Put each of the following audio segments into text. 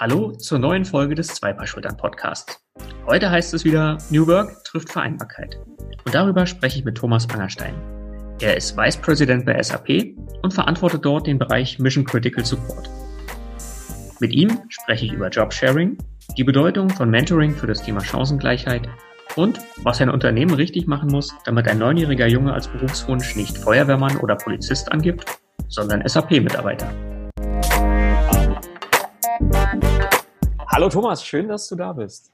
Hallo zur neuen Folge des Zweipaarschultern Podcasts. Heute heißt es wieder New Work trifft Vereinbarkeit. Und darüber spreche ich mit Thomas Angerstein. Er ist Vice President bei SAP und verantwortet dort den Bereich Mission Critical Support. Mit ihm spreche ich über Jobsharing, die Bedeutung von Mentoring für das Thema Chancengleichheit und was ein Unternehmen richtig machen muss, damit ein neunjähriger Junge als Berufswunsch nicht Feuerwehrmann oder Polizist angibt, sondern SAP-Mitarbeiter. Hallo Thomas, schön, dass du da bist.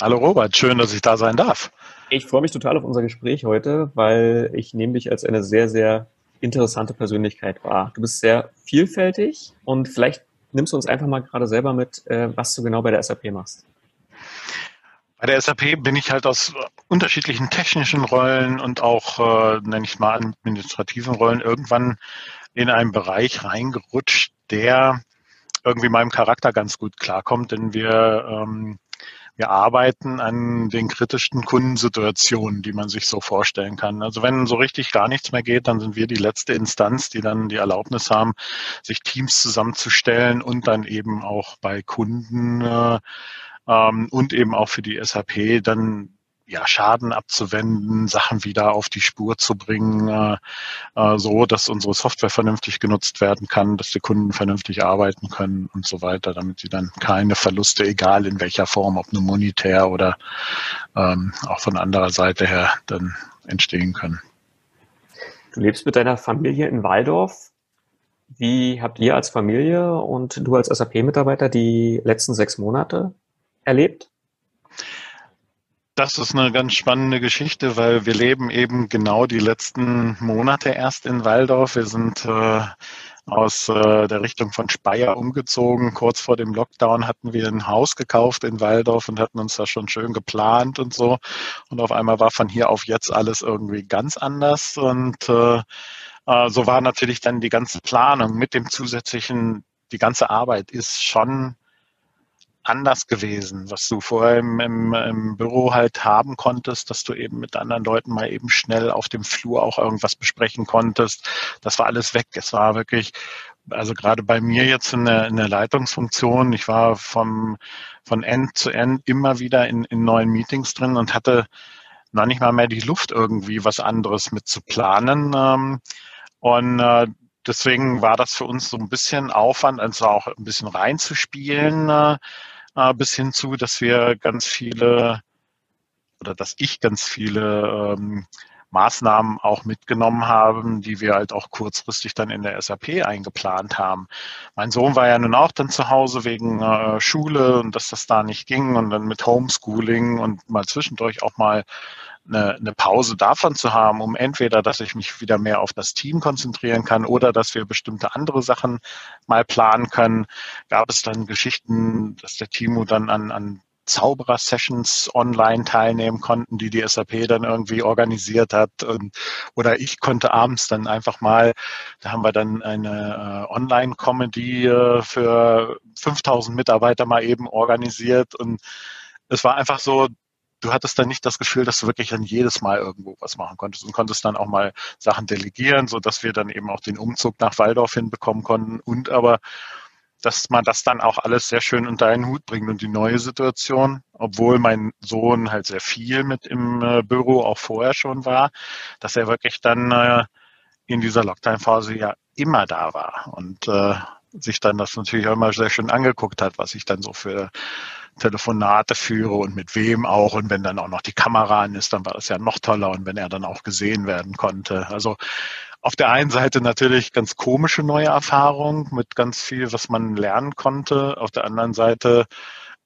Hallo Robert, schön, dass ich da sein darf. Ich freue mich total auf unser Gespräch heute, weil ich nehme dich als eine sehr, sehr interessante Persönlichkeit wahr. Du bist sehr vielfältig und vielleicht nimmst du uns einfach mal gerade selber mit, äh, was du genau bei der SAP machst. Bei der SAP bin ich halt aus unterschiedlichen technischen Rollen und auch, äh, nenne ich mal, administrativen Rollen irgendwann in einen Bereich reingerutscht, der irgendwie meinem Charakter ganz gut klarkommt, denn wir, ähm, wir arbeiten an den kritischsten Kundensituationen, die man sich so vorstellen kann. Also wenn so richtig gar nichts mehr geht, dann sind wir die letzte Instanz, die dann die Erlaubnis haben, sich Teams zusammenzustellen und dann eben auch bei Kunden äh, ähm, und eben auch für die SAP dann ja, Schaden abzuwenden, Sachen wieder auf die Spur zu bringen, äh, äh, so dass unsere Software vernünftig genutzt werden kann, dass die Kunden vernünftig arbeiten können und so weiter, damit sie dann keine Verluste, egal in welcher Form, ob nur monetär oder ähm, auch von anderer Seite her, dann entstehen können. Du lebst mit deiner Familie in Waldorf. Wie habt ihr als Familie und du als SAP-Mitarbeiter die letzten sechs Monate erlebt? Das ist eine ganz spannende Geschichte, weil wir leben eben genau die letzten Monate erst in Waldorf. Wir sind äh, aus äh, der Richtung von Speyer umgezogen. Kurz vor dem Lockdown hatten wir ein Haus gekauft in Waldorf und hatten uns da schon schön geplant und so. Und auf einmal war von hier auf jetzt alles irgendwie ganz anders. Und äh, äh so war natürlich dann die ganze Planung mit dem zusätzlichen, die ganze Arbeit ist schon anders gewesen, was du vorher im, im, im, Büro halt haben konntest, dass du eben mit anderen Leuten mal eben schnell auf dem Flur auch irgendwas besprechen konntest. Das war alles weg. Es war wirklich, also gerade bei mir jetzt in der, in der Leitungsfunktion, ich war vom, von End zu End immer wieder in, in neuen Meetings drin und hatte noch nicht mal mehr die Luft irgendwie was anderes mit zu planen. Ähm, und äh, deswegen war das für uns so ein bisschen Aufwand, also auch ein bisschen reinzuspielen, äh, bis hin zu, dass wir ganz viele oder dass ich ganz viele ähm, Maßnahmen auch mitgenommen haben, die wir halt auch kurzfristig dann in der SAP eingeplant haben. Mein Sohn war ja nun auch dann zu Hause wegen äh, Schule und dass das da nicht ging und dann mit Homeschooling und mal zwischendurch auch mal eine, eine Pause davon zu haben, um entweder, dass ich mich wieder mehr auf das Team konzentrieren kann oder dass wir bestimmte andere Sachen mal planen können, gab es dann Geschichten, dass der Timo dann an, an Zauberer-Sessions online teilnehmen konnten, die die SAP dann irgendwie organisiert hat. Und, oder ich konnte abends dann einfach mal, da haben wir dann eine äh, Online-Comedy äh, für 5000 Mitarbeiter mal eben organisiert. Und es war einfach so, du hattest dann nicht das Gefühl, dass du wirklich dann jedes Mal irgendwo was machen konntest und konntest dann auch mal Sachen delegieren, so dass wir dann eben auch den Umzug nach Waldorf hinbekommen konnten und aber dass man das dann auch alles sehr schön unter einen Hut bringt und die neue Situation, obwohl mein Sohn halt sehr viel mit im äh, Büro auch vorher schon war, dass er wirklich dann äh, in dieser Lockdown-Phase ja immer da war und äh, sich dann das natürlich auch immer sehr schön angeguckt hat, was ich dann so für Telefonate führe und mit wem auch. Und wenn dann auch noch die Kamera an ist, dann war das ja noch toller und wenn er dann auch gesehen werden konnte. Also auf der einen Seite natürlich ganz komische neue Erfahrung mit ganz viel, was man lernen konnte. Auf der anderen Seite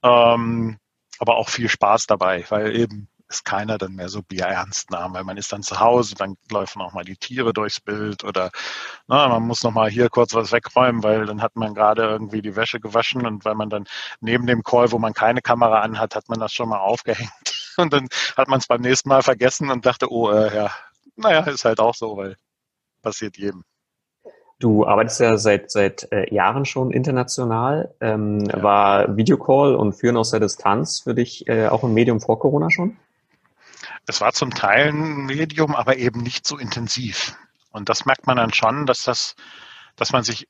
ähm, aber auch viel Spaß dabei, weil eben es keiner dann mehr so bierernst nahm, weil man ist dann zu Hause, dann laufen auch mal die Tiere durchs Bild oder na, man muss noch mal hier kurz was wegräumen, weil dann hat man gerade irgendwie die Wäsche gewaschen und weil man dann neben dem Call, wo man keine Kamera anhat, hat man das schon mal aufgehängt und dann hat man es beim nächsten Mal vergessen und dachte, oh äh, ja, naja, ist halt auch so, weil passiert jedem. Du arbeitest ja seit, seit äh, Jahren schon international. Ähm, ja. War Videocall und Führen aus der Distanz für dich äh, auch ein Medium vor Corona schon? Es war zum Teil ein Medium, aber eben nicht so intensiv. Und das merkt man dann schon, dass das, dass man sich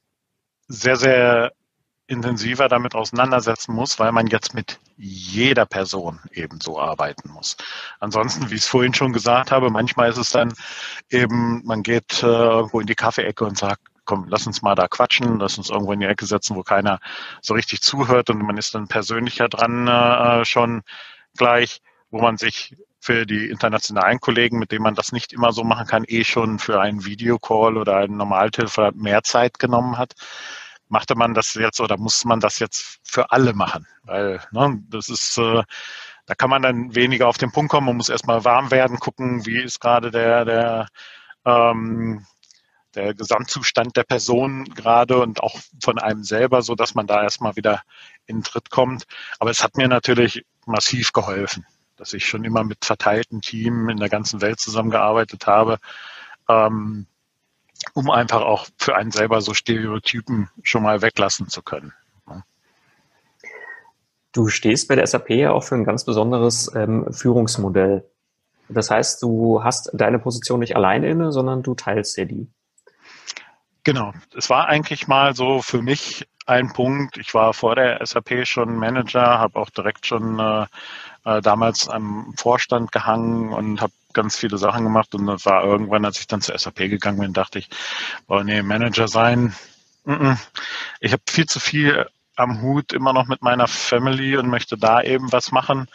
sehr, sehr intensiver damit auseinandersetzen muss, weil man jetzt mit jeder Person eben so arbeiten muss. Ansonsten, wie ich es vorhin schon gesagt habe, manchmal ist es dann eben, man geht äh, irgendwo in die Kaffeeecke und sagt, komm, lass uns mal da quatschen, lass uns irgendwo in die Ecke setzen, wo keiner so richtig zuhört und man ist dann persönlicher dran äh, schon gleich, wo man sich für die internationalen Kollegen, mit denen man das nicht immer so machen kann, eh schon für einen Videocall oder einen Normaltelefon mehr Zeit genommen hat. Machte man das jetzt oder muss man das jetzt für alle machen? Weil ne, das ist, äh, da kann man dann weniger auf den Punkt kommen. Man muss erstmal warm werden, gucken, wie ist gerade der, der, ähm, der Gesamtzustand der Person gerade und auch von einem selber, so dass man da erstmal wieder in den Tritt kommt. Aber es hat mir natürlich massiv geholfen dass ich schon immer mit verteilten Teams in der ganzen Welt zusammengearbeitet habe, ähm, um einfach auch für einen selber so Stereotypen schon mal weglassen zu können. Du stehst bei der SAP ja auch für ein ganz besonderes ähm, Führungsmodell. Das heißt, du hast deine Position nicht alleine inne, sondern du teilst dir die. Genau. Es war eigentlich mal so für mich ein Punkt. Ich war vor der SAP schon Manager, habe auch direkt schon äh, äh, damals am Vorstand gehangen und habe ganz viele Sachen gemacht. Und das war irgendwann, als ich dann zur SAP gegangen bin, dachte ich, oh nee, Manager sein. Mm. Ich habe viel zu viel am Hut immer noch mit meiner Family und möchte da eben was machen.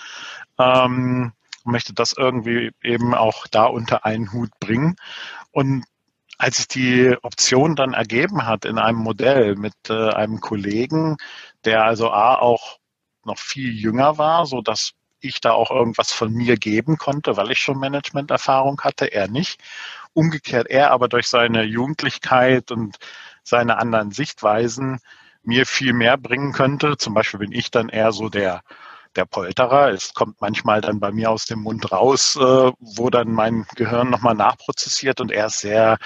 Ähm, möchte das irgendwie eben auch da unter einen Hut bringen. Und als sich die Option dann ergeben hat in einem Modell mit äh, einem Kollegen, der also A auch noch viel jünger war, so dass ich da auch irgendwas von mir geben konnte, weil ich schon Managementerfahrung hatte, er nicht. Umgekehrt er aber durch seine Jugendlichkeit und seine anderen Sichtweisen mir viel mehr bringen könnte. Zum Beispiel bin ich dann eher so der der Polterer. Es kommt manchmal dann bei mir aus dem Mund raus, äh, wo dann mein Gehirn nochmal nachprozessiert und er ist sehr,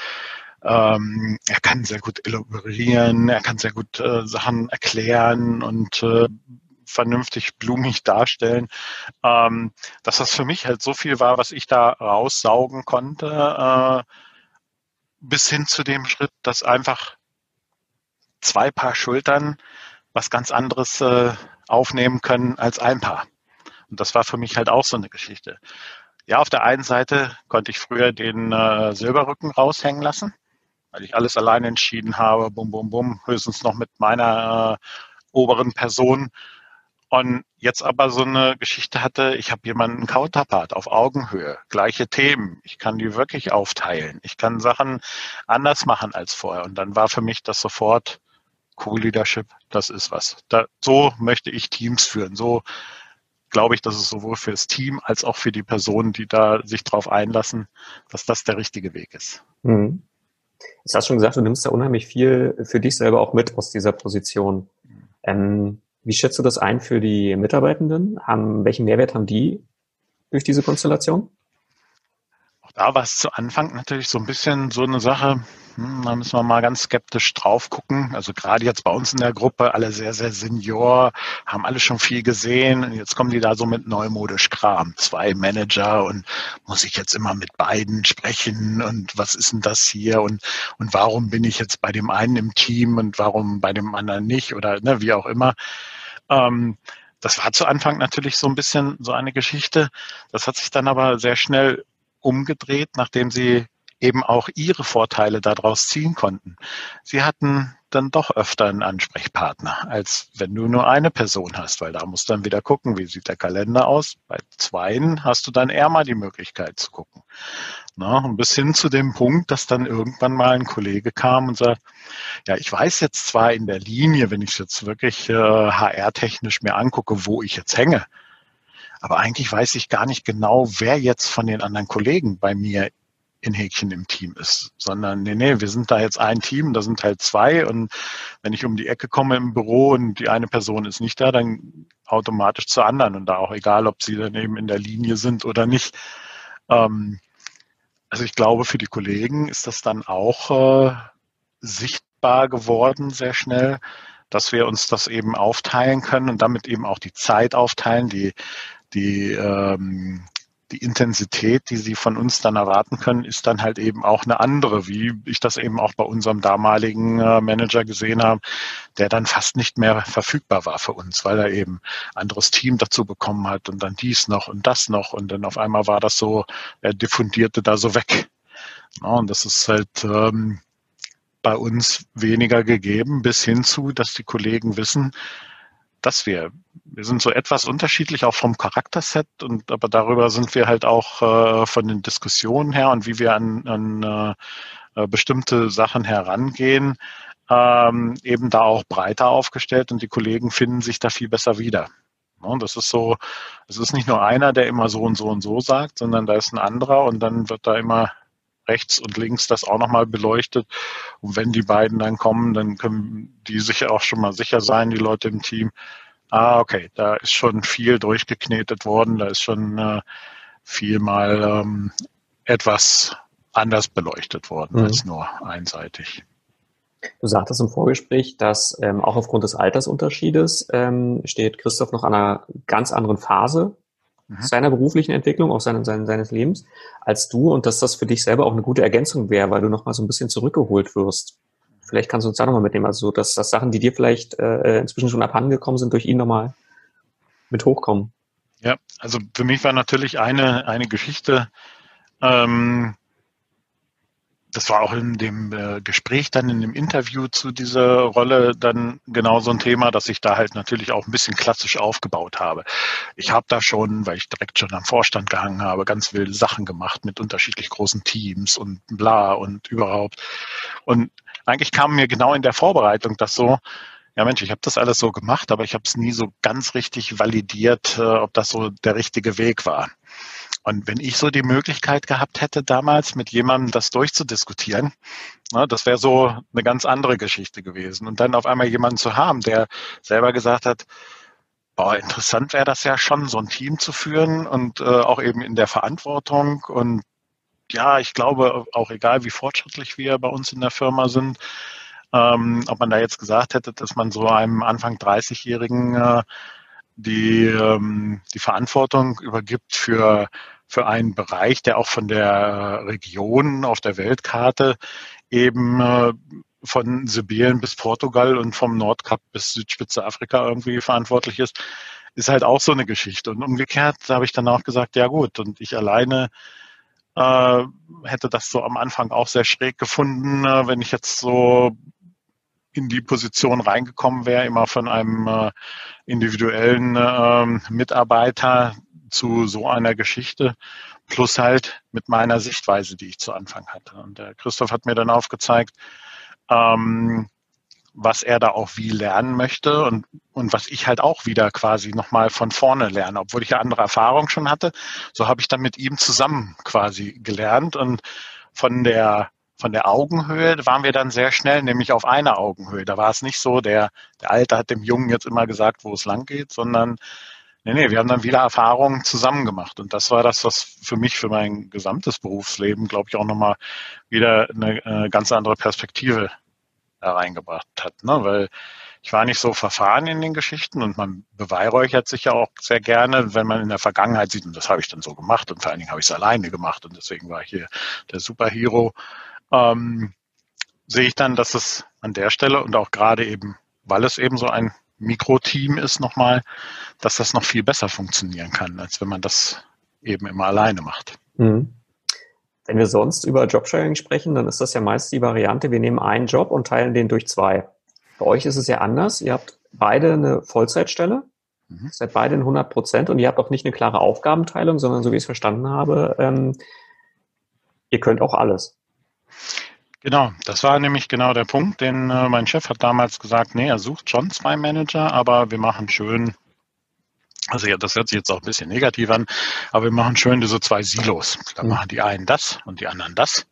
ähm, er kann sehr gut elaborieren, er kann sehr gut äh, Sachen erklären und äh, vernünftig blumig darstellen, ähm, dass das für mich halt so viel war, was ich da raussaugen konnte, äh, bis hin zu dem Schritt, dass einfach zwei Paar Schultern was ganz anderes äh, aufnehmen können als ein Paar. Und das war für mich halt auch so eine Geschichte. Ja, auf der einen Seite konnte ich früher den äh, Silberrücken raushängen lassen, weil ich alles alleine entschieden habe, bum, bum, bum, höchstens noch mit meiner äh, oberen Person. Und jetzt aber so eine Geschichte hatte, ich habe jemanden Counterpart auf Augenhöhe, gleiche Themen. Ich kann die wirklich aufteilen. Ich kann Sachen anders machen als vorher. Und dann war für mich das sofort Co-Leadership, das ist was. Da, so möchte ich Teams führen. So glaube ich, dass es sowohl für das Team als auch für die Personen, die da sich drauf einlassen, dass das der richtige Weg ist. Mhm. Jetzt hast du schon gesagt, du nimmst da unheimlich viel für dich selber auch mit aus dieser Position. Ähm, wie schätzt du das ein für die Mitarbeitenden? Haben, welchen Mehrwert haben die durch diese Konstellation? Da war es zu Anfang natürlich so ein bisschen so eine Sache, hm, da müssen wir mal ganz skeptisch drauf gucken. Also gerade jetzt bei uns in der Gruppe, alle sehr, sehr senior, haben alle schon viel gesehen. Und jetzt kommen die da so mit neumodisch Kram. Zwei Manager und muss ich jetzt immer mit beiden sprechen und was ist denn das hier und, und warum bin ich jetzt bei dem einen im Team und warum bei dem anderen nicht oder ne, wie auch immer. Ähm, das war zu Anfang natürlich so ein bisschen so eine Geschichte. Das hat sich dann aber sehr schnell umgedreht, nachdem sie eben auch ihre Vorteile daraus ziehen konnten. Sie hatten dann doch öfter einen Ansprechpartner, als wenn du nur eine Person hast, weil da musst du dann wieder gucken, wie sieht der Kalender aus. Bei zweien hast du dann eher mal die Möglichkeit zu gucken. Na, und bis hin zu dem Punkt, dass dann irgendwann mal ein Kollege kam und sagt, ja, ich weiß jetzt zwar in der Linie, wenn ich es jetzt wirklich äh, HR-technisch mir angucke, wo ich jetzt hänge, aber eigentlich weiß ich gar nicht genau, wer jetzt von den anderen Kollegen bei mir in Häkchen im Team ist, sondern nee, nee, wir sind da jetzt ein Team, da sind halt zwei und wenn ich um die Ecke komme im Büro und die eine Person ist nicht da, dann automatisch zur anderen und da auch egal, ob sie dann eben in der Linie sind oder nicht. Ähm, also ich glaube, für die Kollegen ist das dann auch äh, sichtbar geworden sehr schnell, dass wir uns das eben aufteilen können und damit eben auch die Zeit aufteilen, die, die ähm, die Intensität, die sie von uns dann erwarten können, ist dann halt eben auch eine andere, wie ich das eben auch bei unserem damaligen äh, Manager gesehen habe, der dann fast nicht mehr verfügbar war für uns, weil er eben anderes Team dazu bekommen hat und dann dies noch und das noch und dann auf einmal war das so, er diffundierte da so weg. Ja, und das ist halt ähm, bei uns weniger gegeben, bis hin zu, dass die Kollegen wissen, dass wir, wir sind so etwas unterschiedlich auch vom Charakterset und aber darüber sind wir halt auch äh, von den Diskussionen her und wie wir an, an äh, äh bestimmte Sachen herangehen, ähm, eben da auch breiter aufgestellt und die Kollegen finden sich da viel besser wieder. Und das ist so, es ist nicht nur einer, der immer so und so und so sagt, sondern da ist ein anderer und dann wird da immer rechts und links das auch nochmal beleuchtet. Und wenn die beiden dann kommen, dann können die sich auch schon mal sicher sein, die Leute im Team. Ah, okay, da ist schon viel durchgeknetet worden, da ist schon äh, viel mal ähm, etwas anders beleuchtet worden mhm. als nur einseitig. Du sagtest im Vorgespräch, dass ähm, auch aufgrund des Altersunterschiedes ähm, steht Christoph noch an einer ganz anderen Phase mhm. seiner beruflichen Entwicklung, auch seine, seine, seines Lebens, als du und dass das für dich selber auch eine gute Ergänzung wäre, weil du nochmal so ein bisschen zurückgeholt wirst. Vielleicht kannst du uns da nochmal mitnehmen, also dass, dass Sachen, die dir vielleicht äh, inzwischen schon abhanden gekommen sind, durch ihn nochmal mit hochkommen. Ja, also für mich war natürlich eine, eine Geschichte, ähm, das war auch in dem äh, Gespräch dann in dem Interview zu dieser Rolle dann genau so ein Thema, dass ich da halt natürlich auch ein bisschen klassisch aufgebaut habe. Ich habe da schon, weil ich direkt schon am Vorstand gehangen habe, ganz wilde Sachen gemacht mit unterschiedlich großen Teams und bla und überhaupt. Und eigentlich kam mir genau in der Vorbereitung das so, ja Mensch, ich habe das alles so gemacht, aber ich habe es nie so ganz richtig validiert, äh, ob das so der richtige Weg war. Und wenn ich so die Möglichkeit gehabt hätte, damals mit jemandem das durchzudiskutieren, na, das wäre so eine ganz andere Geschichte gewesen. Und dann auf einmal jemanden zu haben, der selber gesagt hat, boah, interessant wäre das ja schon, so ein Team zu führen und äh, auch eben in der Verantwortung. Und ja, ich glaube, auch egal wie fortschrittlich wir bei uns in der Firma sind, ähm, ob man da jetzt gesagt hätte, dass man so einem Anfang 30-Jährigen äh, die, ähm, die Verantwortung übergibt für für einen Bereich, der auch von der Region auf der Weltkarte eben äh, von Sibirien bis Portugal und vom Nordkap bis Südspitze Afrika irgendwie verantwortlich ist, ist halt auch so eine Geschichte. Und umgekehrt habe ich dann auch gesagt, ja gut, und ich alleine äh, hätte das so am Anfang auch sehr schräg gefunden, äh, wenn ich jetzt so in die Position reingekommen wäre, immer von einem äh, individuellen äh, Mitarbeiter, zu so einer Geschichte, plus halt mit meiner Sichtweise, die ich zu Anfang hatte. Und der Christoph hat mir dann aufgezeigt, ähm, was er da auch wie lernen möchte und, und was ich halt auch wieder quasi nochmal von vorne lerne. Obwohl ich ja andere Erfahrungen schon hatte, so habe ich dann mit ihm zusammen quasi gelernt und von der von der Augenhöhe waren wir dann sehr schnell, nämlich auf einer Augenhöhe. Da war es nicht so, der, der Alte hat dem Jungen jetzt immer gesagt, wo es lang geht, sondern Nee, nee, wir haben dann wieder Erfahrungen zusammen gemacht. Und das war das, was für mich, für mein gesamtes Berufsleben, glaube ich, auch nochmal wieder eine, eine ganz andere Perspektive hereingebracht hat. Ne? Weil ich war nicht so verfahren in den Geschichten und man beweihräuchert sich ja auch sehr gerne, wenn man in der Vergangenheit sieht, und das habe ich dann so gemacht und vor allen Dingen habe ich es alleine gemacht und deswegen war ich hier der Superhero, ähm, sehe ich dann, dass es an der Stelle und auch gerade eben, weil es eben so ein Mikroteam ist nochmal, dass das noch viel besser funktionieren kann, als wenn man das eben immer alleine macht. Mhm. Wenn wir sonst über Jobsharing sprechen, dann ist das ja meist die Variante, wir nehmen einen Job und teilen den durch zwei. Bei euch ist es ja anders. Ihr habt beide eine Vollzeitstelle, mhm. seid beide in 100 Prozent und ihr habt auch nicht eine klare Aufgabenteilung, sondern so wie ich es verstanden habe, ähm, ihr könnt auch alles. Genau, das war nämlich genau der Punkt, denn äh, mein Chef hat damals gesagt, nee, er sucht schon zwei Manager, aber wir machen schön, also ja, das hört sich jetzt auch ein bisschen negativ an, aber wir machen schön diese zwei Silos. Da mhm. machen die einen das und die anderen das.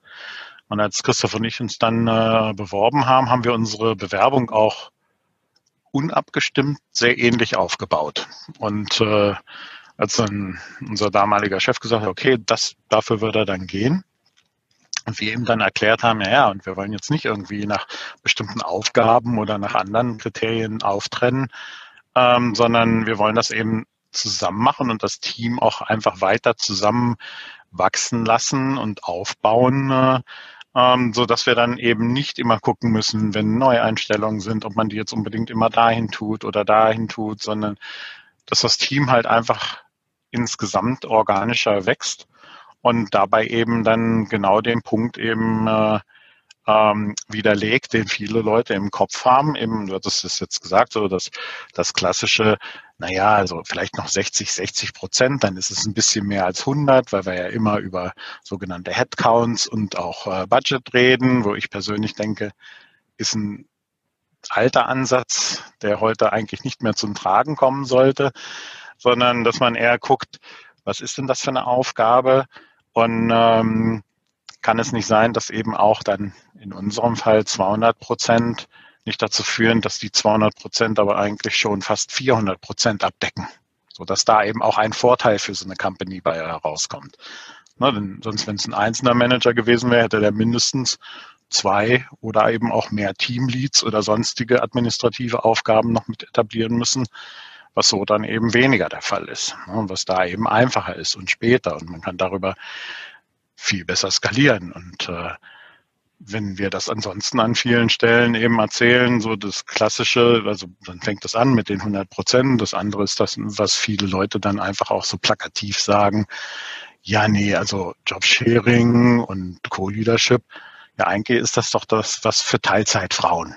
Und als Christoph und ich uns dann äh, beworben haben, haben wir unsere Bewerbung auch unabgestimmt sehr ähnlich aufgebaut. Und äh, als dann unser damaliger Chef gesagt hat, okay, das, dafür wird er dann gehen, und wir ihm dann erklärt haben, ja, ja, und wir wollen jetzt nicht irgendwie nach bestimmten Aufgaben oder nach anderen Kriterien auftrennen, ähm, sondern wir wollen das eben zusammen machen und das Team auch einfach weiter zusammen wachsen lassen und aufbauen, äh, ähm, so dass wir dann eben nicht immer gucken müssen, wenn Neueinstellungen sind, ob man die jetzt unbedingt immer dahin tut oder dahin tut, sondern dass das Team halt einfach insgesamt organischer wächst und dabei eben dann genau den Punkt eben äh, ähm, widerlegt, den viele Leute im Kopf haben. Eben, du hattest es jetzt gesagt, so das, das klassische, naja, also vielleicht noch 60, 60 Prozent, dann ist es ein bisschen mehr als 100, weil wir ja immer über sogenannte Headcounts und auch äh, Budget reden, wo ich persönlich denke, ist ein alter Ansatz, der heute eigentlich nicht mehr zum Tragen kommen sollte, sondern dass man eher guckt, was ist denn das für eine Aufgabe? Und ähm, kann es nicht sein, dass eben auch dann in unserem Fall 200 Prozent nicht dazu führen, dass die 200 Prozent aber eigentlich schon fast 400 Prozent abdecken, so dass da eben auch ein Vorteil für so eine Company bei herauskommt. Ne, denn sonst, wenn es ein einzelner Manager gewesen wäre, hätte der mindestens zwei oder eben auch mehr Teamleads oder sonstige administrative Aufgaben noch mit etablieren müssen, was so dann eben weniger der Fall ist, ne, was da eben einfacher ist und später und man kann darüber viel besser skalieren. Und äh, wenn wir das ansonsten an vielen Stellen eben erzählen, so das Klassische, also dann fängt das an mit den 100 Prozent. Das andere ist das, was viele Leute dann einfach auch so plakativ sagen. Ja, nee, also Jobsharing und Co-Leadership. Ja, eigentlich ist das doch das, was für Teilzeitfrauen.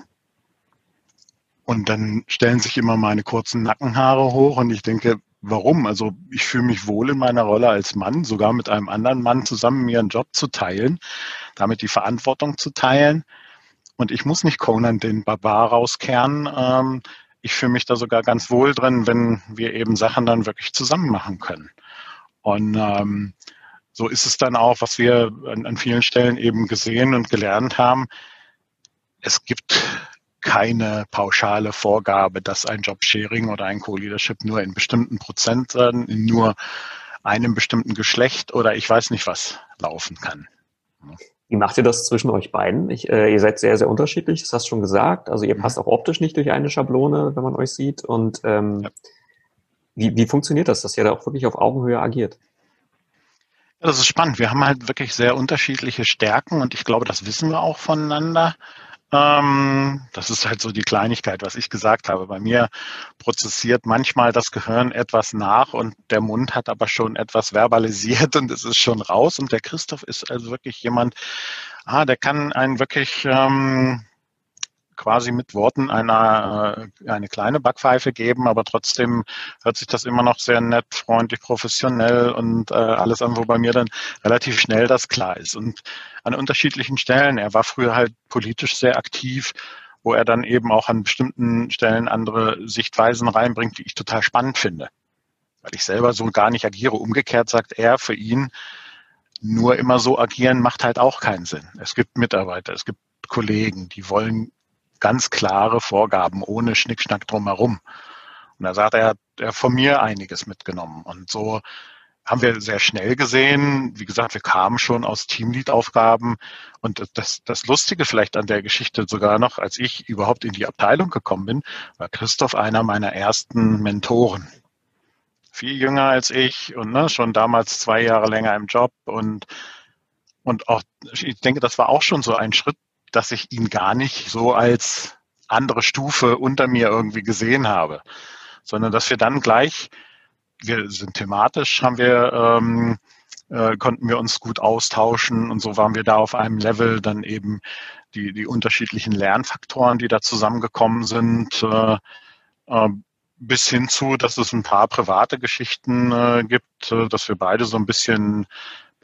Und dann stellen sich immer meine kurzen Nackenhaare hoch und ich denke, warum? Also ich fühle mich wohl in meiner Rolle als Mann, sogar mit einem anderen Mann zusammen mir einen Job zu teilen, damit die Verantwortung zu teilen. Und ich muss nicht Conan den Barbar rauskehren. Ähm, ich fühle mich da sogar ganz wohl drin, wenn wir eben Sachen dann wirklich zusammen machen können. Und ähm, so ist es dann auch, was wir an, an vielen Stellen eben gesehen und gelernt haben. Es gibt keine pauschale Vorgabe, dass ein Jobsharing oder ein Co-Leadership nur in bestimmten Prozentern, in nur einem bestimmten Geschlecht oder ich weiß nicht was laufen kann. Wie macht ihr das zwischen euch beiden? Ich, äh, ihr seid sehr, sehr unterschiedlich, das hast du schon gesagt. Also ihr mhm. passt auch optisch nicht durch eine Schablone, wenn man euch sieht. Und ähm, ja. wie, wie funktioniert das, dass ihr da auch wirklich auf Augenhöhe agiert? Ja, das ist spannend. Wir haben halt wirklich sehr unterschiedliche Stärken und ich glaube, das wissen wir auch voneinander. Ähm, das ist halt so die Kleinigkeit, was ich gesagt habe. Bei mir prozessiert manchmal das Gehirn etwas nach und der Mund hat aber schon etwas verbalisiert und es ist schon raus. Und der Christoph ist also wirklich jemand, ah, der kann einen wirklich ähm, quasi mit Worten einer, äh, eine kleine Backpfeife geben, aber trotzdem hört sich das immer noch sehr nett, freundlich, professionell und äh, alles an, wo bei mir dann relativ schnell das klar ist. Und an unterschiedlichen Stellen, er war früher halt politisch sehr aktiv, wo er dann eben auch an bestimmten Stellen andere Sichtweisen reinbringt, die ich total spannend finde. Weil ich selber so gar nicht agiere. Umgekehrt sagt er für ihn, nur immer so agieren macht halt auch keinen Sinn. Es gibt Mitarbeiter, es gibt Kollegen, die wollen ganz klare Vorgaben ohne Schnickschnack drumherum. Und da sagt er, hat von mir einiges mitgenommen. Und so haben wir sehr schnell gesehen, wie gesagt, wir kamen schon aus Teamlead-Aufgaben. Und das, das Lustige vielleicht an der Geschichte sogar noch, als ich überhaupt in die Abteilung gekommen bin, war Christoph einer meiner ersten Mentoren. Viel jünger als ich und ne, schon damals zwei Jahre länger im Job und und auch, ich denke, das war auch schon so ein Schritt, dass ich ihn gar nicht so als andere Stufe unter mir irgendwie gesehen habe, sondern dass wir dann gleich, wir sind thematisch, haben wir, ähm, äh, konnten wir uns gut austauschen und so waren wir da auf einem Level, dann eben die, die unterschiedlichen Lernfaktoren, die da zusammengekommen sind, äh, äh, bis hin zu, dass es ein paar private Geschichten äh, gibt, äh, dass wir beide so ein bisschen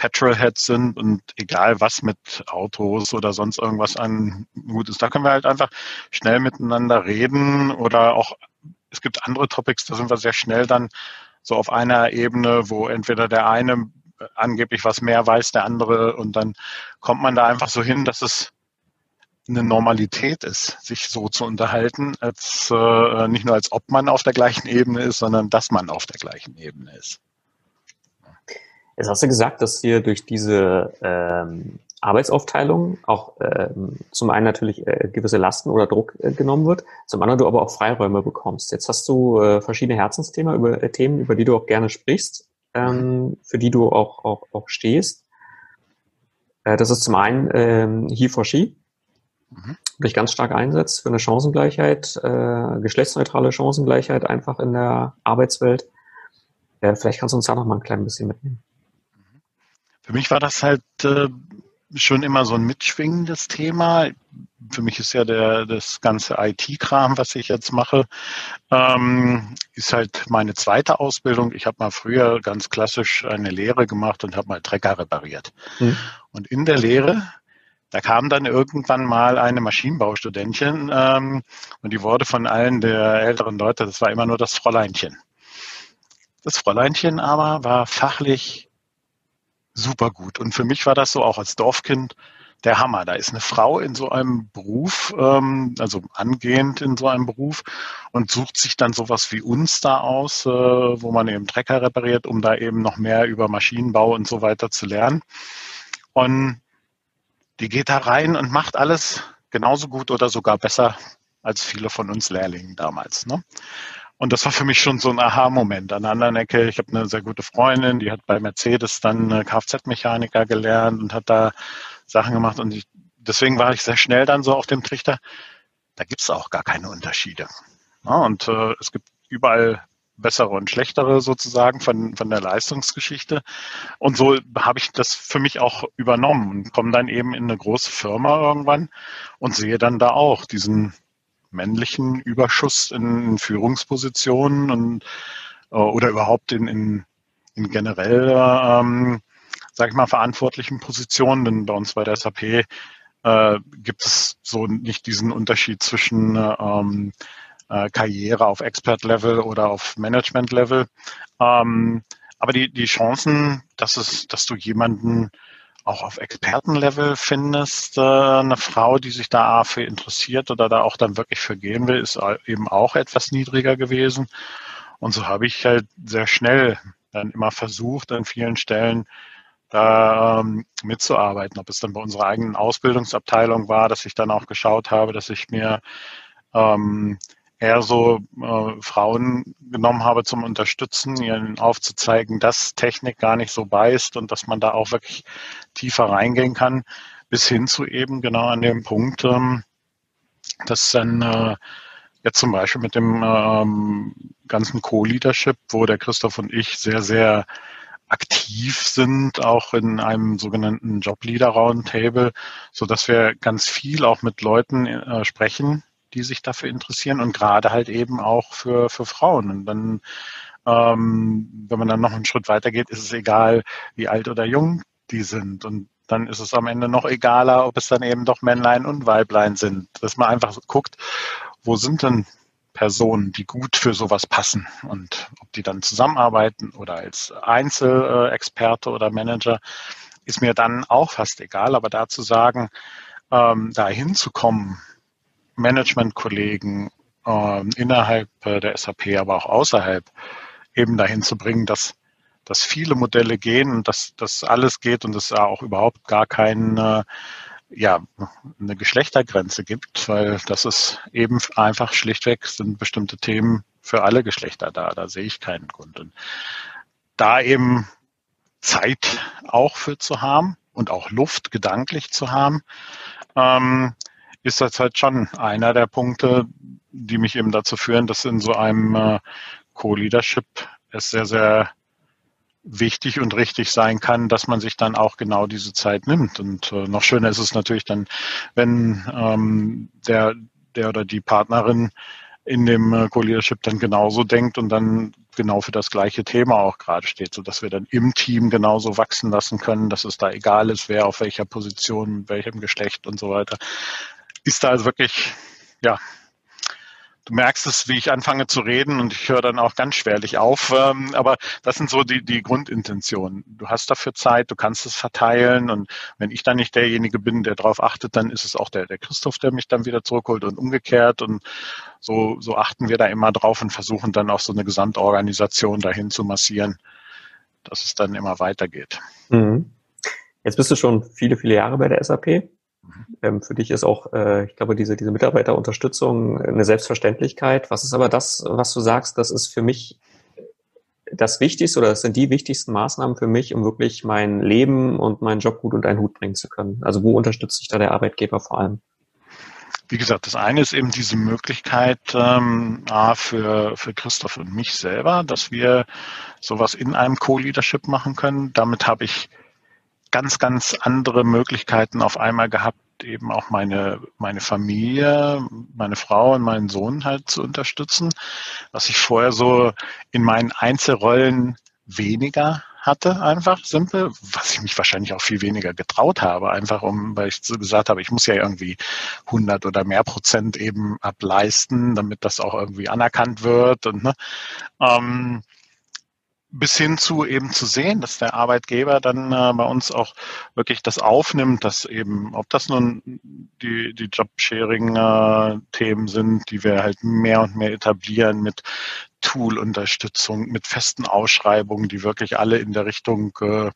Petrolheads sind und egal was mit Autos oder sonst irgendwas an gut ist, da können wir halt einfach schnell miteinander reden oder auch es gibt andere Topics, da sind wir sehr schnell dann so auf einer Ebene, wo entweder der eine angeblich was mehr weiß, der andere und dann kommt man da einfach so hin, dass es eine Normalität ist, sich so zu unterhalten, als äh, nicht nur als ob man auf der gleichen Ebene ist, sondern dass man auf der gleichen Ebene ist. Jetzt hast du gesagt, dass ihr durch diese ähm, Arbeitsaufteilung auch äh, zum einen natürlich äh, gewisse Lasten oder Druck äh, genommen wird, zum anderen du aber auch Freiräume bekommst. Jetzt hast du äh, verschiedene Herzensthemen, über äh, Themen, über die du auch gerne sprichst, ähm, für die du auch, auch, auch stehst. Äh, das ist zum einen ähm, He for She, mhm. dich ganz stark einsetzt für eine Chancengleichheit, äh, geschlechtsneutrale Chancengleichheit einfach in der Arbeitswelt. Äh, vielleicht kannst du uns da noch mal ein klein bisschen mitnehmen. Für mich war das halt äh, schon immer so ein mitschwingendes Thema. Für mich ist ja der, das ganze IT-Kram, was ich jetzt mache, ähm, ist halt meine zweite Ausbildung. Ich habe mal früher ganz klassisch eine Lehre gemacht und habe mal Trecker repariert. Mhm. Und in der Lehre, da kam dann irgendwann mal eine Maschinenbaustudentin ähm, und die wurde von allen der älteren Leute, das war immer nur das Fräuleinchen. Das Fräuleinchen aber war fachlich super gut. Und für mich war das so auch als Dorfkind der Hammer. Da ist eine Frau in so einem Beruf, ähm, also angehend in so einem Beruf und sucht sich dann sowas wie uns da aus, äh, wo man eben Trecker repariert, um da eben noch mehr über Maschinenbau und so weiter zu lernen. Und die geht da rein und macht alles genauso gut oder sogar besser als viele von uns Lehrlingen damals. Ne? Und das war für mich schon so ein Aha-Moment. An der anderen Ecke, ich habe eine sehr gute Freundin, die hat bei Mercedes dann Kfz-Mechaniker gelernt und hat da Sachen gemacht. Und ich, deswegen war ich sehr schnell dann so auf dem Trichter, da gibt es auch gar keine Unterschiede. Ja, und äh, es gibt überall bessere und schlechtere sozusagen von, von der Leistungsgeschichte. Und so habe ich das für mich auch übernommen und komme dann eben in eine große Firma irgendwann und sehe dann da auch diesen männlichen Überschuss in, Führungspositionen und äh, oder überhaupt in, in, in generell, ähm, sage ich mal, verantwortlichen Positionen. Denn bei uns bei der SAP äh, gibt es so nicht diesen Unterschied zwischen ähm, äh, Karriere auf Expert-Level oder auf Management-Level. Ähm, aber die, die Chancen, dass es, dass du jemanden auch auf Expertenlevel findest, äh, eine Frau, die sich da für interessiert oder da auch dann wirklich für gehen will, ist eben auch etwas niedriger gewesen. Und so habe ich halt sehr schnell dann immer versucht, an vielen Stellen da ähm, mitzuarbeiten. Ob es dann bei unserer eigenen Ausbildungsabteilung war, dass ich dann auch geschaut habe, dass ich mir ähm, eher so äh, Frauen genommen habe zum Unterstützen, ihnen aufzuzeigen, dass Technik gar nicht so beißt und dass man da auch wirklich tiefer reingehen kann, bis hin zu eben genau an dem Punkt, ähm, dass dann äh, jetzt zum Beispiel mit dem ähm, ganzen Co-Leadership, wo der Christoph und ich sehr, sehr aktiv sind, auch in einem sogenannten Job Leader Roundtable, so dass wir ganz viel auch mit Leuten äh, sprechen, die sich dafür interessieren und gerade halt eben auch für, für Frauen. Und dann, ähm, wenn man dann noch einen Schritt weiter geht, ist es egal, wie alt oder jung die sind. Und dann ist es am Ende noch egaler, ob es dann eben doch Männlein und Weiblein sind. Dass man einfach guckt, wo sind denn Personen, die gut für sowas passen und ob die dann zusammenarbeiten oder als Einzelexperte oder Manager, ist mir dann auch fast egal. Aber da zu sagen, ähm, da hinzukommen, Managementkollegen äh, innerhalb der SAP, aber auch außerhalb eben dahin zu bringen, dass, dass viele Modelle gehen und dass das alles geht und es auch überhaupt gar keine, ja, eine Geschlechtergrenze gibt, weil das ist eben einfach schlichtweg sind bestimmte Themen für alle Geschlechter da. Da sehe ich keinen Grund. Und da eben Zeit auch für zu haben und auch Luft gedanklich zu haben, ähm, ist das halt schon einer der Punkte, die mich eben dazu führen, dass in so einem äh, Co-Leadership es sehr, sehr wichtig und richtig sein kann, dass man sich dann auch genau diese Zeit nimmt. Und äh, noch schöner ist es natürlich dann, wenn ähm, der, der oder die Partnerin in dem äh, Co-Leadership dann genauso denkt und dann genau für das gleiche Thema auch gerade steht, sodass wir dann im Team genauso wachsen lassen können, dass es da egal ist, wer auf welcher Position, welchem Geschlecht und so weiter ist da also wirklich, ja, du merkst es, wie ich anfange zu reden und ich höre dann auch ganz schwerlich auf. Ähm, aber das sind so die, die Grundintentionen. Du hast dafür Zeit, du kannst es verteilen und wenn ich dann nicht derjenige bin, der darauf achtet, dann ist es auch der, der Christoph, der mich dann wieder zurückholt und umgekehrt und so, so achten wir da immer drauf und versuchen dann auch so eine Gesamtorganisation dahin zu massieren, dass es dann immer weitergeht. Mhm. Jetzt bist du schon viele, viele Jahre bei der SAP. Ähm, für dich ist auch, äh, ich glaube, diese, diese Mitarbeiterunterstützung eine Selbstverständlichkeit. Was ist aber das, was du sagst, das ist für mich das Wichtigste oder das sind die wichtigsten Maßnahmen für mich, um wirklich mein Leben und meinen Job gut unter einen Hut bringen zu können? Also wo unterstützt sich da der Arbeitgeber vor allem? Wie gesagt, das eine ist eben diese Möglichkeit ähm, für, für Christoph und mich selber, dass wir sowas in einem Co-Leadership machen können. Damit habe ich ganz, ganz andere Möglichkeiten auf einmal gehabt, eben auch meine, meine Familie, meine Frau und meinen Sohn halt zu unterstützen, was ich vorher so in meinen Einzelrollen weniger hatte, einfach simpel, was ich mich wahrscheinlich auch viel weniger getraut habe, einfach um, weil ich so gesagt habe, ich muss ja irgendwie 100 oder mehr Prozent eben ableisten, damit das auch irgendwie anerkannt wird und ne, ähm, bis hin zu eben zu sehen, dass der Arbeitgeber dann äh, bei uns auch wirklich das aufnimmt, dass eben, ob das nun die, die Job-Sharing-Themen äh, sind, die wir halt mehr und mehr etablieren mit Tool-Unterstützung, mit festen Ausschreibungen, die wirklich alle in der Richtung äh,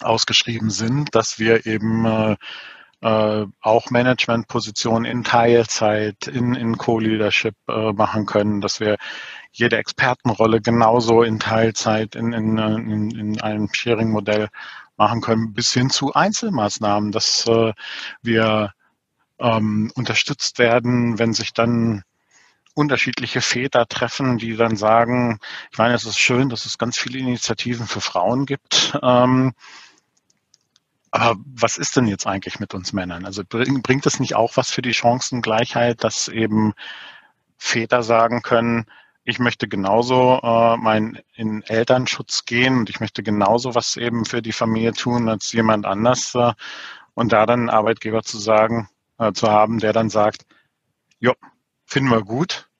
ausgeschrieben sind, dass wir eben äh, äh, auch Managementpositionen in Teilzeit, in, in Co-Leadership äh, machen können, dass wir jede Expertenrolle genauso in Teilzeit in, in, in, in einem Sharing-Modell machen können, bis hin zu Einzelmaßnahmen, dass äh, wir ähm, unterstützt werden, wenn sich dann unterschiedliche Väter treffen, die dann sagen, ich meine, es ist schön, dass es ganz viele Initiativen für Frauen gibt. Ähm, aber was ist denn jetzt eigentlich mit uns Männern? Also bringt es nicht auch was für die Chancengleichheit, dass eben Väter sagen können, ich möchte genauso äh, mein in Elternschutz gehen und ich möchte genauso was eben für die Familie tun als jemand anders äh, und da dann einen Arbeitgeber zu sagen, äh, zu haben, der dann sagt, jo, finden wir gut,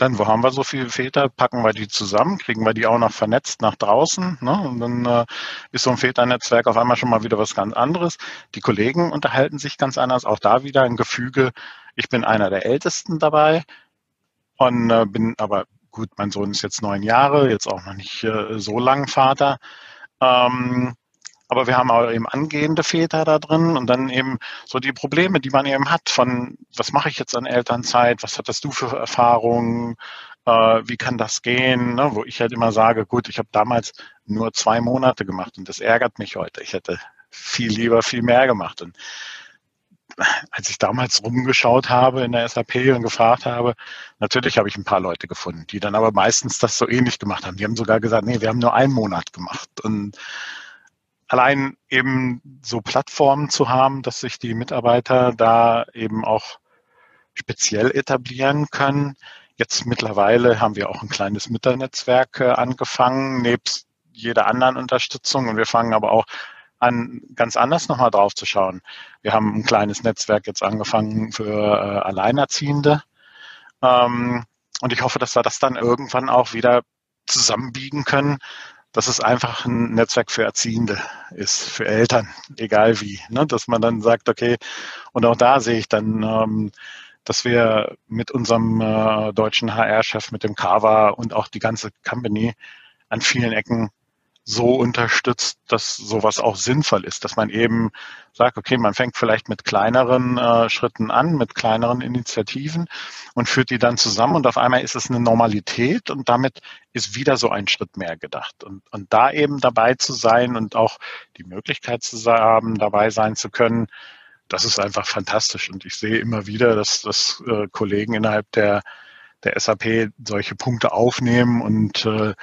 dann, wo haben wir so viele Väter? Packen wir die zusammen, kriegen wir die auch noch vernetzt nach draußen. Ne? Und dann äh, ist so ein Väternetzwerk auf einmal schon mal wieder was ganz anderes. Die Kollegen unterhalten sich ganz anders. Auch da wieder ein Gefüge. Ich bin einer der Ältesten dabei und äh, bin aber gut, mein Sohn ist jetzt neun Jahre, jetzt auch noch nicht äh, so lang Vater. Ähm, aber wir haben auch eben angehende Väter da drin und dann eben so die Probleme, die man eben hat von, was mache ich jetzt an Elternzeit, was hattest du für Erfahrungen, äh, wie kann das gehen, ne? wo ich halt immer sage, gut, ich habe damals nur zwei Monate gemacht und das ärgert mich heute. Ich hätte viel lieber viel mehr gemacht. Und als ich damals rumgeschaut habe in der SAP und gefragt habe, natürlich habe ich ein paar Leute gefunden, die dann aber meistens das so ähnlich gemacht haben. Die haben sogar gesagt, nee, wir haben nur einen Monat gemacht. Und allein eben so Plattformen zu haben, dass sich die Mitarbeiter da eben auch speziell etablieren können. Jetzt mittlerweile haben wir auch ein kleines Mütternetzwerk äh, angefangen, nebst jeder anderen Unterstützung. Und wir fangen aber auch an, ganz anders nochmal drauf zu schauen. Wir haben ein kleines Netzwerk jetzt angefangen für äh, Alleinerziehende. Ähm, und ich hoffe, dass wir das dann irgendwann auch wieder zusammenbiegen können, dass es einfach ein Netzwerk für Erziehende ist, für Eltern, egal wie. Ne? Dass man dann sagt, okay, und auch da sehe ich dann, ähm, dass wir mit unserem äh, deutschen HR-Chef, mit dem Kava und auch die ganze Company an vielen Ecken so unterstützt, dass sowas auch sinnvoll ist, dass man eben sagt, okay, man fängt vielleicht mit kleineren äh, Schritten an, mit kleineren Initiativen und führt die dann zusammen und auf einmal ist es eine Normalität und damit ist wieder so ein Schritt mehr gedacht. Und, und da eben dabei zu sein und auch die Möglichkeit zu haben, dabei sein zu können, das ist einfach fantastisch. Und ich sehe immer wieder, dass, dass äh, Kollegen innerhalb der, der SAP solche Punkte aufnehmen und äh,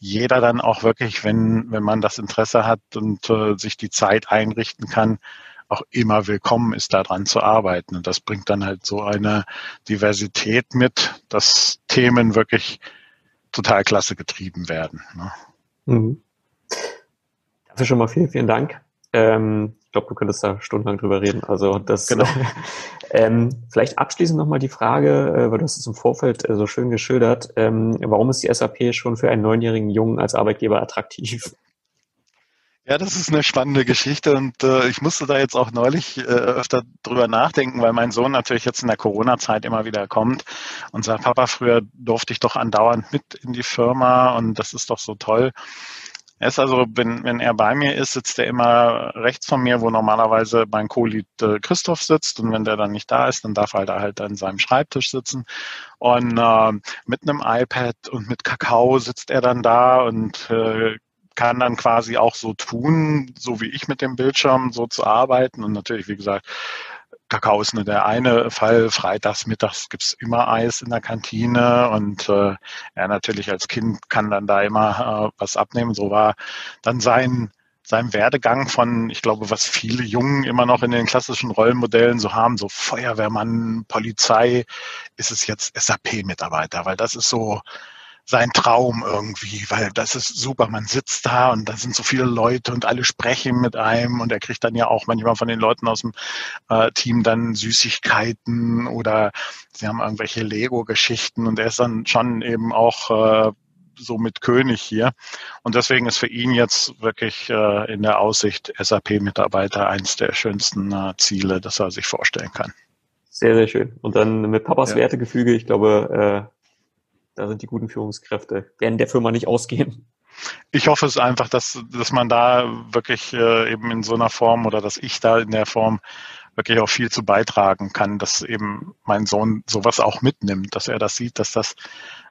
jeder dann auch wirklich, wenn, wenn man das Interesse hat und äh, sich die Zeit einrichten kann, auch immer willkommen ist, daran zu arbeiten. Und das bringt dann halt so eine Diversität mit, dass Themen wirklich total klasse getrieben werden. Ne? Mhm. Dafür schon mal vielen, vielen Dank. Ähm, ich glaube, du könntest da stundenlang drüber reden. Also das genau. ähm, vielleicht abschließend nochmal die Frage, äh, weil du hast es im Vorfeld äh, so schön geschildert, ähm, warum ist die SAP schon für einen neunjährigen Jungen als Arbeitgeber attraktiv? Ja, das ist eine spannende Geschichte und äh, ich musste da jetzt auch neulich äh, öfter drüber nachdenken, weil mein Sohn natürlich jetzt in der Corona-Zeit immer wieder kommt und sagt, Papa, früher durfte ich doch andauernd mit in die Firma und das ist doch so toll. Er ist also, wenn, wenn er bei mir ist, sitzt er immer rechts von mir, wo normalerweise mein Co-Lead äh, Christoph sitzt. Und wenn der dann nicht da ist, dann darf er halt, halt an seinem Schreibtisch sitzen. Und äh, mit einem iPad und mit Kakao sitzt er dann da und äh, kann dann quasi auch so tun, so wie ich mit dem Bildschirm so zu arbeiten. Und natürlich, wie gesagt, Kakao ist nur der eine Fall. Freitags, mittags gibt's immer Eis in der Kantine und äh, er natürlich als Kind kann dann da immer äh, was abnehmen. So war dann sein sein Werdegang von, ich glaube, was viele Jungen immer noch in den klassischen Rollenmodellen so haben, so Feuerwehrmann, Polizei, ist es jetzt SAP-Mitarbeiter, weil das ist so, sein Traum irgendwie, weil das ist super. Man sitzt da und da sind so viele Leute und alle sprechen mit einem und er kriegt dann ja auch manchmal von den Leuten aus dem äh, Team dann Süßigkeiten oder sie haben irgendwelche Lego-Geschichten und er ist dann schon eben auch äh, so mit König hier. Und deswegen ist für ihn jetzt wirklich äh, in der Aussicht SAP-Mitarbeiter eins der schönsten äh, Ziele, das er sich vorstellen kann. Sehr, sehr schön. Und dann mit Papas ja. Wertegefüge, ich glaube, äh, da sind die guten Führungskräfte, werden der Firma nicht ausgehen. Ich hoffe es einfach, dass, dass man da wirklich äh, eben in so einer Form oder dass ich da in der Form wirklich auch viel zu beitragen kann, dass eben mein Sohn sowas auch mitnimmt, dass er das sieht, dass das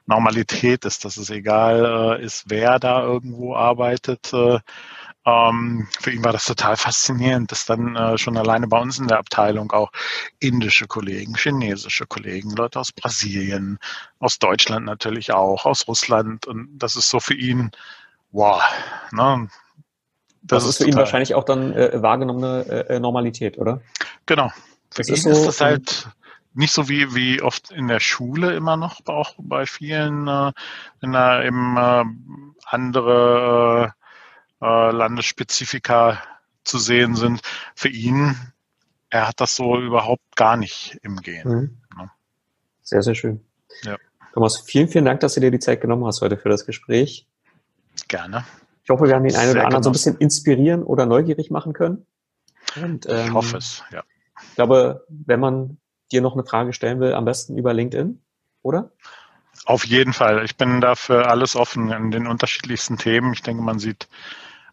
Normalität ist, dass es egal äh, ist, wer da irgendwo arbeitet, äh, ähm, für ihn war das total faszinierend, dass dann äh, schon alleine bei uns in der Abteilung auch indische Kollegen, chinesische Kollegen, Leute aus Brasilien, aus Deutschland natürlich auch, aus Russland. Und das ist so für ihn, wow. Ne? Das, das ist, für ihn wahrscheinlich auch dann äh, wahrgenommene äh, äh Normalität, oder? Genau. Für das ihn ist, so, ist das halt nicht so wie, wie oft in der Schule immer noch, auch bei vielen, äh, wenn da eben äh, andere äh, Landesspezifika zu sehen sind. Für ihn, er hat das so überhaupt gar nicht im Gehen. Mhm. Sehr, sehr schön. Ja. Thomas, vielen, vielen Dank, dass du dir die Zeit genommen hast heute für das Gespräch. Gerne. Ich hoffe, wir haben den einen oder anderen so ein bisschen inspirieren oder neugierig machen können. Und, ähm, ich hoffe es, ja. Ich glaube, wenn man dir noch eine Frage stellen will, am besten über LinkedIn, oder? Auf jeden Fall. Ich bin dafür alles offen in den unterschiedlichsten Themen. Ich denke, man sieht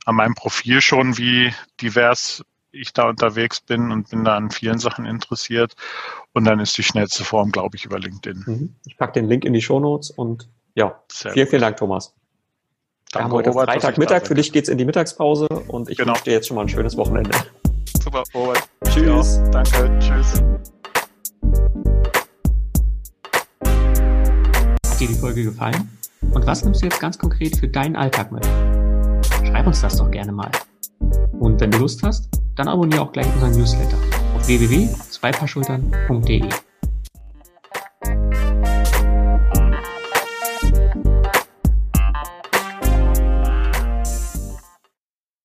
an meinem Profil schon, wie divers ich da unterwegs bin und bin da an vielen Sachen interessiert. Und dann ist die schnellste Form, glaube ich, über LinkedIn. Mhm. Ich packe den Link in die Show Notes und ja, Sehr vielen, gut. vielen Dank, Thomas. Wir haben heute Robert, Freitagmittag, für dich geht's in die Mittagspause und ich genau. wünsche dir jetzt schon mal ein schönes Wochenende. Super, Robert. Tschüss. Danke, tschüss. Hat dir die Folge gefallen? Und was nimmst du jetzt ganz konkret für deinen Alltag mit? Schreib uns das doch gerne mal. Und wenn du Lust hast, dann abonniere auch gleich unseren Newsletter auf www.zweipaarschultern.de.